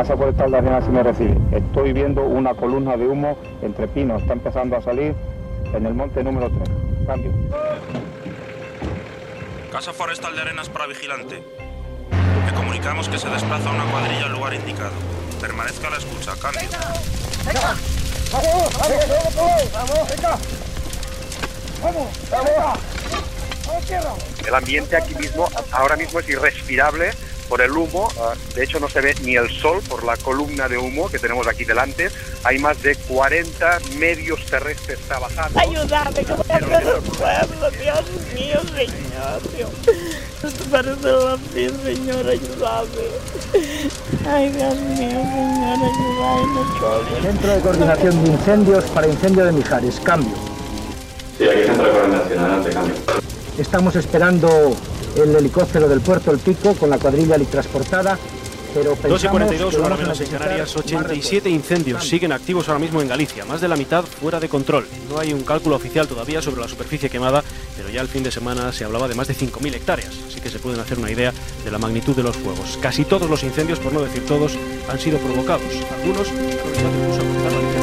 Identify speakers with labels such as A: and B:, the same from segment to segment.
A: Casa Forestal de Arenas si me recibe. Estoy viendo una columna de humo entre pinos. Está empezando a salir en el monte número 3. Cambio.
B: Casa Forestal de Arenas para vigilante. Le comunicamos que se desplaza una cuadrilla al lugar indicado. Permanezca a la escucha. Cambio.
C: El ambiente aquí mismo ahora mismo es irrespirable por el humo. ah, De hecho, no se ve ni el sol por la columna de humo que tenemos aquí delante. Hay más de 40 medios terrestres trabajando.
D: Ayúdame, que voy a el pueblo, Dios mío, Señor, Dios. Esto parece la fin, Señor, ayúdame. Ay, Dios mío, Señor, ayúdame.
E: Centro de Coordinación de Incendios para Incendio de Mijares. Cambio.
F: Sí, aquí centro de coordinación, adelante, cambio.
E: Estamos esperando el helicóptero del puerto El Pico con la cuadrilla transportada, pero
G: 2 y
E: pensamos
G: 42,
E: que
G: una hora
E: vamos a
G: menos en Canarias,
E: más
G: 87
E: refuerzos.
G: incendios siguen activos ahora mismo en Galicia, más de la mitad fuera de control. No hay un cálculo oficial todavía sobre la superficie quemada, pero ya el fin de semana se hablaba de más de 5.000 hectáreas, así que se pueden hacer una idea de la magnitud de los fuegos. Casi todos los incendios, por no decir todos, han sido provocados. Algunos obligado incluso a la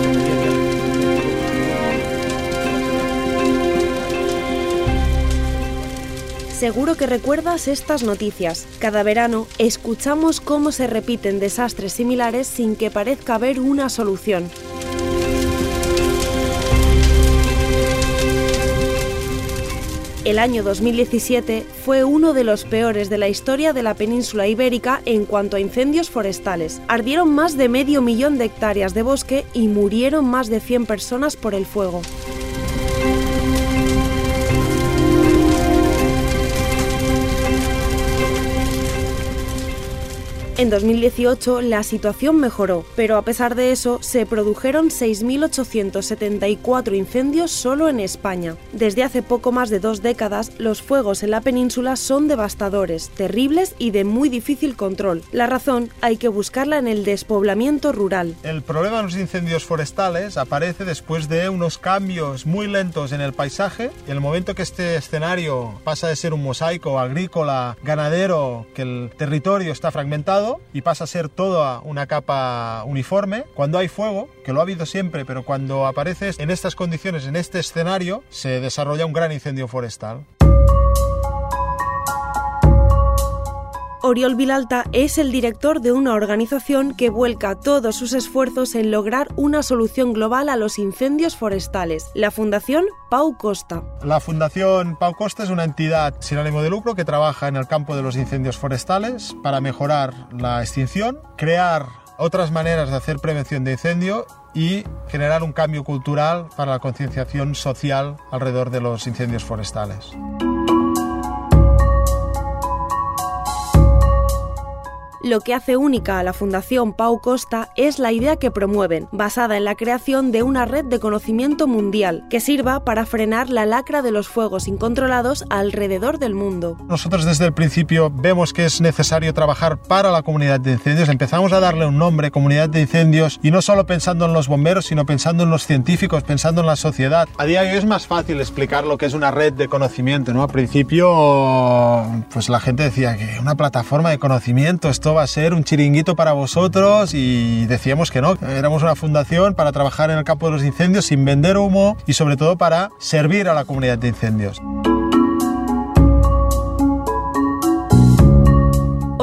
H: Seguro que recuerdas estas noticias. Cada verano escuchamos cómo se repiten desastres similares sin que parezca haber una solución. El año 2017 fue uno de los peores de la historia de la península ibérica en cuanto a incendios forestales. Ardieron más de medio millón de hectáreas de bosque y murieron más de 100 personas por el fuego. En 2018 la situación mejoró, pero a pesar de eso se produjeron 6.874 incendios solo en España. Desde hace poco más de dos décadas, los fuegos en la península son devastadores, terribles y de muy difícil control. La razón hay que buscarla en el despoblamiento rural.
I: El problema de los incendios forestales aparece después de unos cambios muy lentos en el paisaje. El momento que este escenario pasa de ser un mosaico agrícola, ganadero, que el territorio está fragmentado y pasa a ser toda una capa uniforme, cuando hay fuego, que lo ha habido siempre, pero cuando aparece en estas condiciones, en este escenario, se desarrolla un gran incendio forestal.
H: Oriol Vilalta es el director de una organización que vuelca todos sus esfuerzos en lograr una solución global a los incendios forestales, la Fundación Pau Costa.
I: La Fundación Pau Costa es una entidad sin ánimo de lucro que trabaja en el campo de los incendios forestales para mejorar la extinción, crear otras maneras de hacer prevención de incendio y generar un cambio cultural para la concienciación social alrededor de los incendios forestales.
H: Lo que hace única a la Fundación Pau Costa es la idea que promueven, basada en la creación de una red de conocimiento mundial que sirva para frenar la lacra de los fuegos incontrolados alrededor del mundo.
I: Nosotros desde el principio vemos que es necesario trabajar para la comunidad de incendios. Empezamos a darle un nombre, comunidad de incendios, y no solo pensando en los bomberos, sino pensando en los científicos, pensando en la sociedad. A día de hoy es más fácil explicar lo que es una red de conocimiento, ¿no? Al principio, pues la gente decía que una plataforma de conocimiento, esto va a ser un chiringuito para vosotros y decíamos que no, éramos una fundación para trabajar en el campo de los incendios sin vender humo y sobre todo para servir a la comunidad de incendios.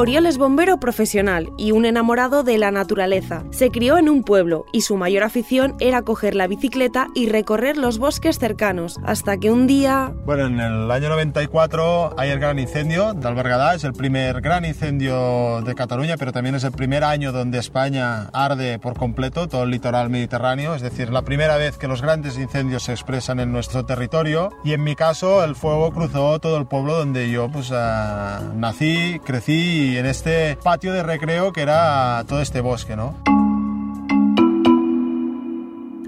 H: Oriol es bombero profesional y un enamorado de la naturaleza. Se crió en un pueblo y su mayor afición era coger la bicicleta y recorrer los bosques cercanos, hasta que un día...
I: Bueno, en el año 94 hay el gran incendio del Bergadà, es el primer gran incendio de Cataluña, pero también es el primer año donde España arde por completo todo el litoral mediterráneo, es decir, la primera vez que los grandes incendios se expresan en nuestro territorio y en mi caso el fuego cruzó todo el pueblo donde yo pues uh, nací, crecí y en este patio de recreo que era todo este bosque, ¿no?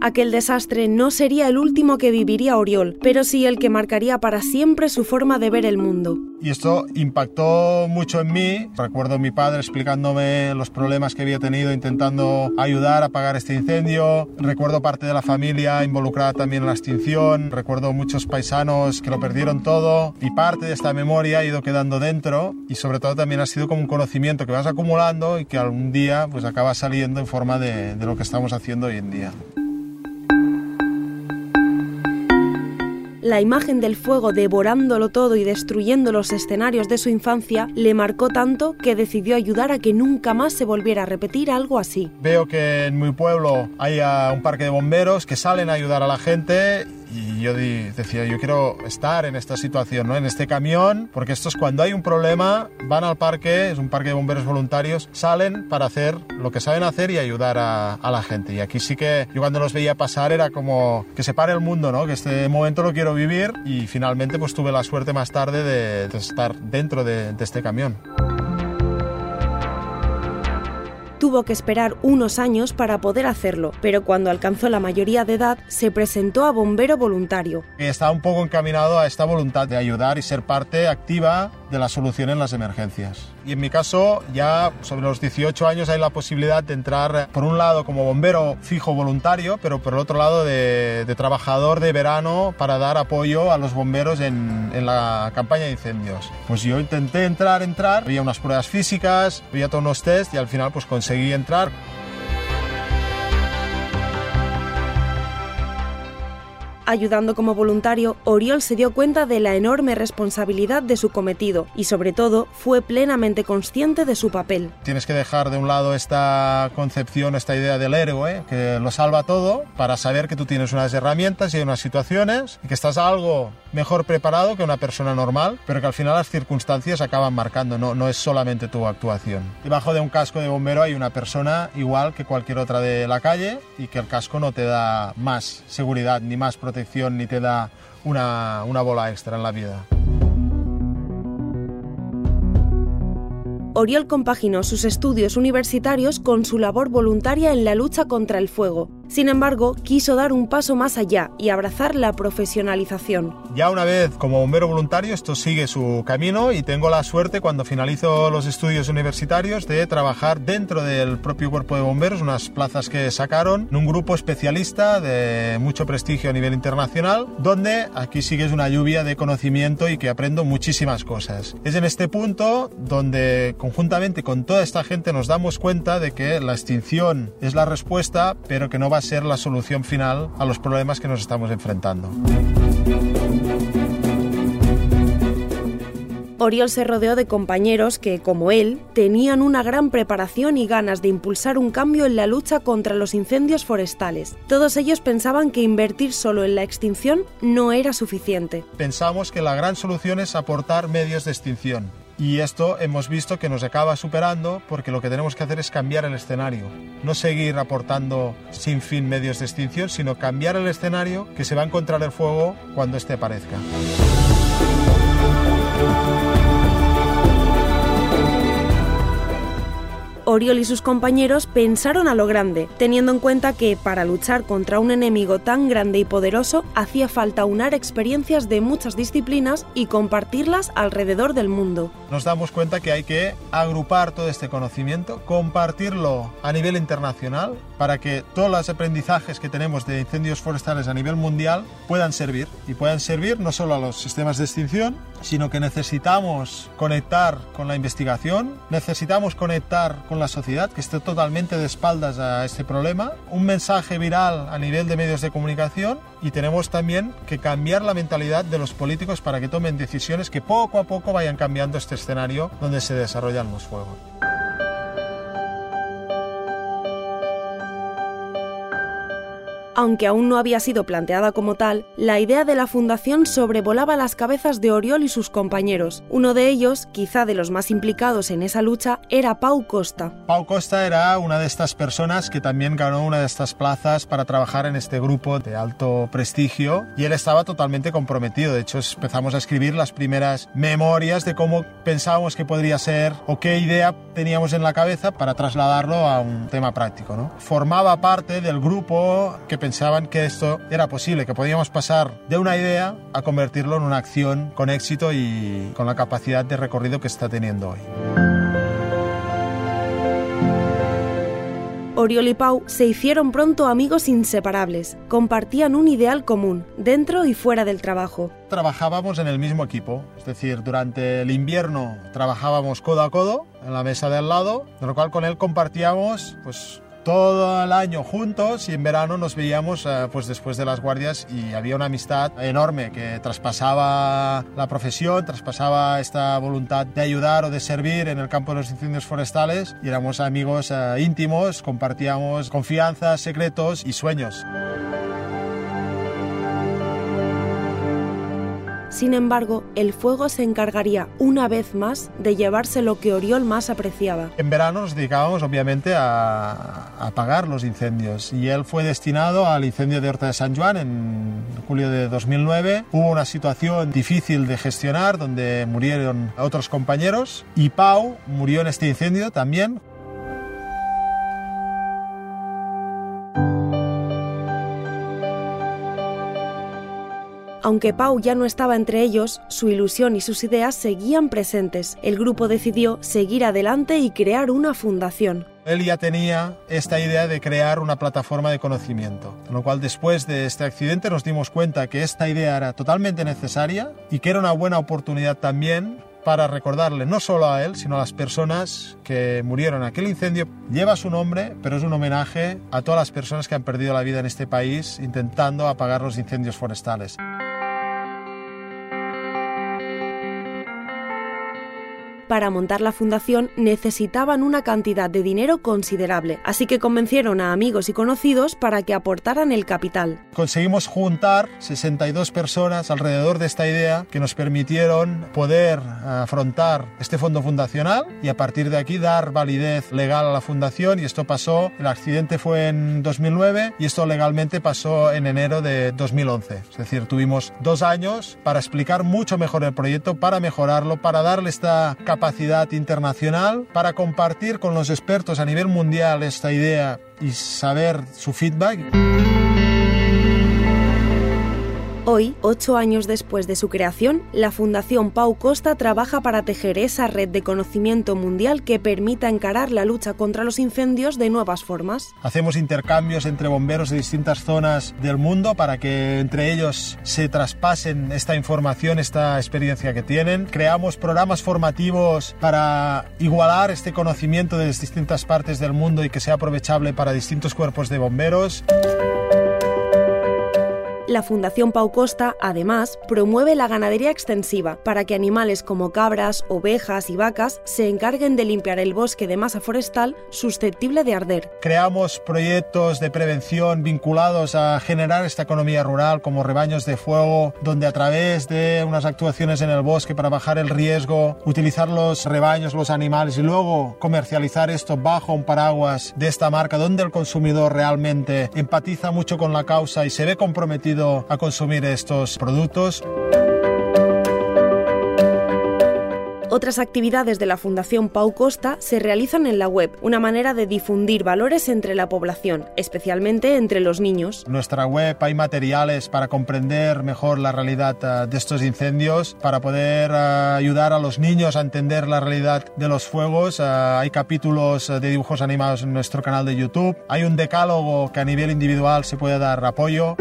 H: Aquel desastre no sería el último que viviría Oriol, pero sí el que marcaría para siempre su forma de ver el mundo.
I: Y esto impactó mucho en mí. Recuerdo a mi padre explicándome los problemas que había tenido intentando ayudar a apagar este incendio. Recuerdo parte de la familia involucrada también en la extinción. Recuerdo muchos paisanos que lo perdieron todo. Y parte de esta memoria ha ido quedando dentro. Y sobre todo también ha sido como un conocimiento que vas acumulando y que algún día pues acaba saliendo en forma de, de lo que estamos haciendo hoy en día.
H: La imagen del fuego devorándolo todo y destruyendo los escenarios de su infancia le marcó tanto que decidió ayudar a que nunca más se volviera a repetir algo así.
I: Veo que en mi pueblo hay un parque de bomberos que salen a ayudar a la gente y yo decía, yo quiero estar en esta situación, ¿no? en este camión, porque esto es cuando hay un problema, van al parque, es un parque de bomberos voluntarios, salen para hacer lo que saben hacer y ayudar a, la gente. Y aquí sí que yo cuando los veía pasar era como que se pare el mundo, ¿no? que este momento lo quiero vivir y finalmente pues tuve la suerte más tarde de, estar dentro de, de este camión.
H: Tuvo que esperar unos años para poder hacerlo, pero cuando alcanzó la mayoría de edad se presentó a bombero voluntario.
I: Estaba un poco encaminado a esta voluntad de ayudar y ser parte activa de la solución en las emergencias. Y en mi caso, ya sobre los 18 años hay la posibilidad de entrar, por un lado, como bombero fijo voluntario, pero por el otro lado, de, de trabajador de verano para dar apoyo a los bomberos en, en, la campaña de incendios. Pues yo intenté entrar, entrar, había unas pruebas físicas, había todos unos test y al final pues conseguí entrar.
H: Ayudando como voluntario, Oriol se dio cuenta de la enorme responsabilidad de su cometido y sobre todo fue plenamente consciente de su papel.
I: Tienes que dejar de un lado esta concepción, esta idea del héroe que lo salva todo para saber que tú tienes unas herramientas y unas situaciones y que estás algo mejor preparado que una persona normal, pero que al final las circunstancias acaban marcando, no, no es solamente tu actuación. Debajo de un casco de bombero hay una persona igual que cualquier otra de la calle y que el casco no te da más seguridad ni más protección ni te da una, una bola extra en la vida.
H: Oriol compaginó sus estudios universitarios con su labor voluntaria en la lucha contra el fuego. Sin embargo, quiso dar un paso más allá y abrazar la profesionalización.
I: Ya una vez como bombero voluntario, esto sigue su camino y tengo la suerte cuando finalizo los estudios universitarios de trabajar dentro del propio cuerpo de bomberos, unas plazas que sacaron, en un grupo especialista de mucho prestigio a nivel internacional, donde aquí sigues una lluvia de conocimiento y que aprendo muchísimas cosas. Es en este punto donde conjuntamente con toda esta gente nos damos cuenta de que la extinción es la respuesta, pero que no va a ser la solución final a los problemas que nos estamos enfrentando.
H: Oriol se rodeó de compañeros que, como él, tenían una gran preparación y ganas de impulsar un cambio en la lucha contra los incendios forestales. Todos ellos pensaban que invertir solo en la extinción no era suficiente.
I: Pensamos que la gran solución es aportar medios de extinción. Y esto hemos visto que nos acaba superando porque lo que tenemos que hacer es cambiar el escenario. No seguir aportando sin fin medios de extinción, sino cambiar el escenario que se va a encontrar el fuego cuando este aparezca.
H: Oriol y sus compañeros pensaron a lo grande, teniendo en cuenta que para luchar contra un enemigo tan grande y poderoso hacía falta unar experiencias de muchas disciplinas y compartirlas alrededor del mundo.
I: Nos damos cuenta que hay que agrupar todo este conocimiento, compartirlo a nivel internacional para que todos los aprendizajes que tenemos de incendios forestales a nivel mundial puedan servir y puedan servir no solo a los sistemas de extinción, sino que necesitamos conectar con la investigación, necesitamos conectar con la sociedad que esté totalmente de espaldas a este problema, un mensaje viral a nivel de medios de comunicación y tenemos también que cambiar la mentalidad de los políticos para que tomen decisiones que poco a poco vayan cambiando este escenario donde se desarrollan los fuegos.
H: Aunque aún no había sido planteada como tal, la idea de la fundación sobrevolaba las cabezas de Oriol y sus compañeros. Uno de ellos, quizá de los más implicados en esa lucha, era Pau Costa.
I: Pau Costa era una de estas personas que también ganó una de estas plazas para trabajar en este grupo de alto prestigio y él estaba totalmente comprometido. De hecho, empezamos a escribir las primeras memorias de cómo pensábamos que podría ser o qué idea teníamos en la cabeza para trasladarlo a un tema práctico. ¿no? Formaba parte del grupo que pensaban que esto era posible, que podíamos pasar de una idea a convertirlo en una acción con éxito y con la capacidad de recorrido que está teniendo hoy.
H: Oriol y Pau se hicieron pronto amigos inseparables. Compartían un ideal común, dentro y fuera del trabajo.
I: Trabajábamos en el mismo equipo, es decir, durante el invierno trabajábamos codo a codo en la mesa de al lado, de lo cual con él compartíamos pues todo el año juntos y en verano nos veíamos eh, pues después de las guardias y había una amistad enorme que traspasaba la profesión, traspasaba esta voluntad de ayudar o de servir en el campo de los incendios forestales y éramos amigos eh, íntimos, compartíamos confianzas, secretos y sueños.
H: Sin embargo, el fuego se encargaría una vez más de llevarse lo que Oriol más apreciaba.
I: En verano nos dedicábamos obviamente a, apagar los incendios y él fue destinado al incendio de Horta de San Juan en julio de 2009. Hubo una situación difícil de gestionar donde murieron otros compañeros y Pau murió en este incendio también.
H: Aunque Pau ya no estaba entre ellos, su ilusión y sus ideas seguían presentes. El grupo decidió seguir adelante y crear una fundación.
I: Él ya tenía esta idea de crear una plataforma de conocimiento, con lo cual después de este accidente nos dimos cuenta que esta idea era totalmente necesaria y que era una buena oportunidad también para recordarle no solo a él, sino a las personas que murieron en aquel incendio. Lleva su nombre, pero es un homenaje a todas las personas que han perdido la vida en este país intentando apagar los incendios forestales.
H: Para montar la fundación necesitaban una cantidad de dinero considerable, así que convencieron a amigos y conocidos para que aportaran el capital.
I: Conseguimos juntar 62 personas alrededor de esta idea que nos permitieron poder afrontar este fondo fundacional y a partir de aquí dar validez legal a la fundación y esto pasó, el accidente fue en 2009 y esto legalmente pasó en enero de 2011. Es decir, tuvimos dos años para explicar mucho mejor el proyecto, para mejorarlo, para darle esta capacidad capacidad internacional para compartir con los expertos a nivel mundial esta idea y saber su feedback.
H: Hoy, ocho años después de su creación, la Fundación Pau Costa trabaja para tejer esa red de conocimiento mundial que permita encarar la lucha contra los incendios de nuevas formas.
I: Hacemos intercambios entre bomberos de distintas zonas del mundo para que entre ellos se traspasen esta información, esta experiencia que tienen. Creamos programas formativos para igualar este conocimiento de las distintas partes del mundo y que sea aprovechable para distintos cuerpos de bomberos.
H: La Fundación Pau Costa, además, promueve la ganadería extensiva para que animales como cabras, ovejas y vacas se encarguen de limpiar el bosque de masa forestal susceptible de arder.
I: Creamos proyectos de prevención vinculados a generar esta economía rural como rebaños de fuego, donde a través de unas actuaciones en el bosque para bajar el riesgo, utilizar los rebaños, los animales y luego comercializar esto bajo un paraguas de esta marca, donde el consumidor realmente empatiza mucho con la causa y se ve comprometido a consumir estos productos.
H: Otras actividades de la Fundación Pau Costa se realizan en la web, una manera de difundir valores entre la población, especialmente entre los niños.
I: En nuestra web hay materiales para comprender mejor la realidad uh, de estos incendios, para poder uh, ayudar a los niños a entender la realidad de los fuegos. Uh, hay capítulos de dibujos animados en nuestro canal de YouTube. Hay un decálogo que a nivel individual se puede dar apoyo.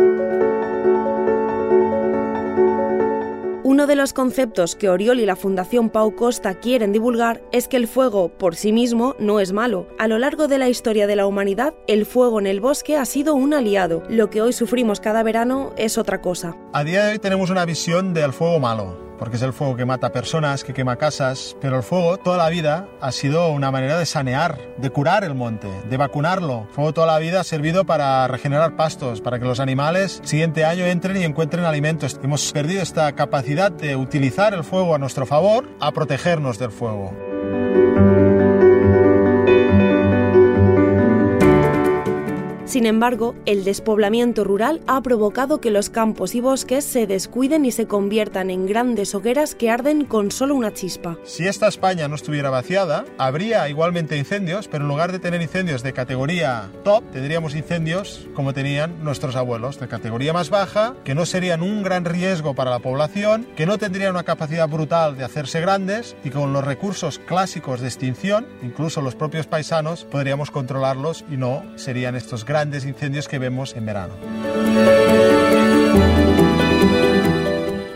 H: Uno de los conceptos que Oriol y la Fundación Pau Costa quieren divulgar es que el fuego por sí mismo no es malo. A lo largo de la historia de la humanidad, el fuego en el bosque ha sido un aliado. Lo que hoy sufrimos cada verano es otra cosa.
I: A día de hoy tenemos una visión del fuego malo porque es el fuego que mata personas, que quema casas, pero el fuego toda la vida ha sido una manera de sanear, de curar el monte, de vacunarlo. El fuego toda la vida ha servido para regenerar pastos, para que los animales siguiente año entren y encuentren alimentos. Hemos perdido esta capacidad de utilizar el fuego a nuestro favor, a protegernos del fuego.
H: Sin embargo, el despoblamiento rural ha provocado que los campos y bosques se descuiden y se conviertan en grandes hogueras que arden con solo una chispa.
I: Si esta España no estuviera vaciada, habría igualmente incendios, pero en lugar de tener incendios de categoría top, tendríamos incendios como tenían nuestros abuelos, de categoría más baja, que no serían un gran riesgo para la población, que no tendrían una capacidad brutal de hacerse grandes y con los recursos clásicos de extinción, incluso los propios paisanos, podríamos controlarlos y no serían estos grandes incendios que vemos en verano.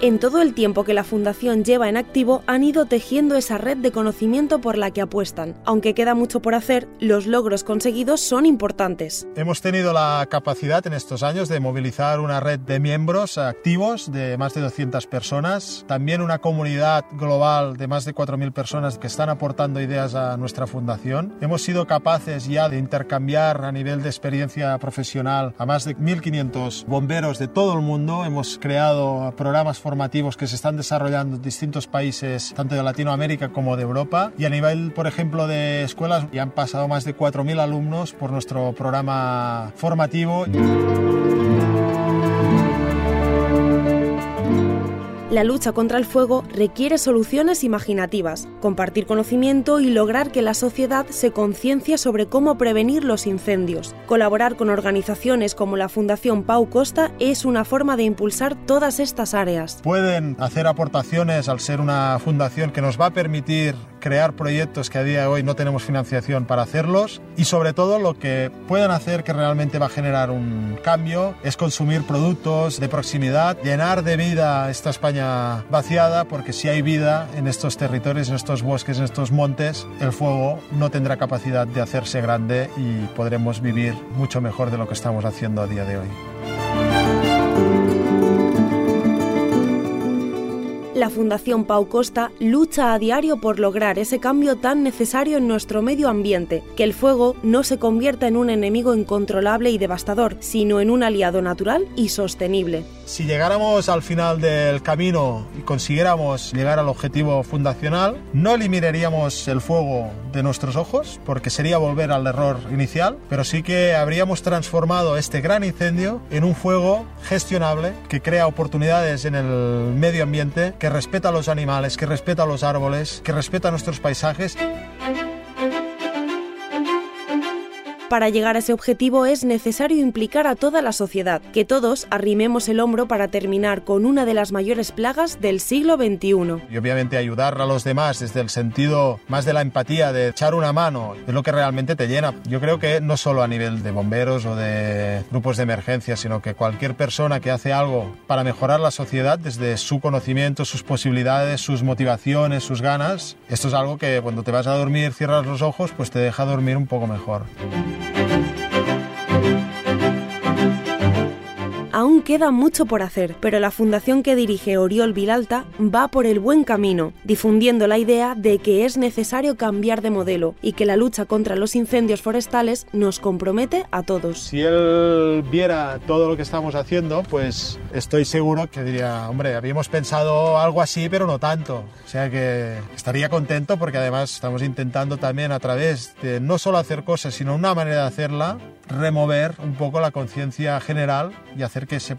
H: En todo el tiempo que la Fundación lleva en activo han ido tejiendo esa red de conocimiento por la que apuestan. Aunque queda mucho por hacer, los logros conseguidos son importantes.
I: Hemos tenido la capacidad en estos años de movilizar una red de miembros activos de más de 200 personas, también una comunidad global de más de 4.000 personas que están aportando ideas a nuestra fundación. Hemos sido capaces ya de intercambiar a nivel de experiencia profesional a más de 1.500 bomberos de todo el mundo. Hemos creado programas formativos que se están desarrollando en distintos países, tanto de Latinoamérica como de Europa. Y a nivel, por ejemplo, de escuelas, ya han pasado más de 4.000 alumnos por nuestro programa formativo.
H: La lucha contra el fuego requiere soluciones imaginativas, compartir conocimiento y lograr que la sociedad se conciencie sobre cómo prevenir los incendios. Colaborar con organizaciones como la Fundación Pau Costa es una forma de impulsar todas estas áreas.
I: Pueden hacer aportaciones al ser una fundación que nos va a permitir crear proyectos que a día de hoy no tenemos financiación para hacerlos y sobre todo lo que pueden hacer que realmente va a generar un cambio es consumir productos de proximidad, llenar de vida esta España vaciada porque si hay vida en estos territorios, en estos bosques, en estos montes, el fuego no tendrá capacidad de hacerse grande y podremos vivir mucho mejor de lo que estamos haciendo a día de hoy.
H: La Fundación Pau Costa lucha a diario por lograr ese cambio tan necesario en nuestro medio ambiente, que el fuego no se convierta en un enemigo incontrolable y devastador, sino en un aliado natural y sostenible.
I: Si llegáramos al final del camino y consiguiéramos llegar al objetivo fundacional, no eliminaríamos el fuego de nuestros ojos, porque sería volver al error inicial, pero sí que habríamos transformado este gran incendio en un fuego gestionable que crea oportunidades en el medio ambiente, respeta a los animales, que respeta a los árboles, que respeta nuestros paisajes.
H: Para llegar a ese objetivo es necesario implicar a toda la sociedad, que todos arrimemos el hombro para terminar con una de las mayores plagas del siglo XXI.
I: Y obviamente ayudar a los demás desde el sentido más de la empatía, de echar una mano, es lo que realmente te llena. Yo creo que no solo a nivel de bomberos o de grupos de emergencia, sino que cualquier persona que hace algo para mejorar la sociedad desde su conocimiento, sus posibilidades, sus motivaciones, sus ganas, esto es algo que cuando te vas a dormir, cierras los ojos, pues te deja dormir un poco mejor.
H: Queda mucho por hacer, pero la fundación que dirige Oriol Vilalta va por el buen camino, difundiendo la idea de que es necesario cambiar de modelo y que la lucha contra los incendios forestales nos compromete a todos.
I: Si él viera todo lo que estamos haciendo, pues estoy seguro que diría, hombre, habíamos pensado algo así, pero no tanto. O sea que estaría contento porque además estamos intentando también a través de no solo hacer cosas, sino una manera de hacerla, remover un poco la conciencia general y hacer que se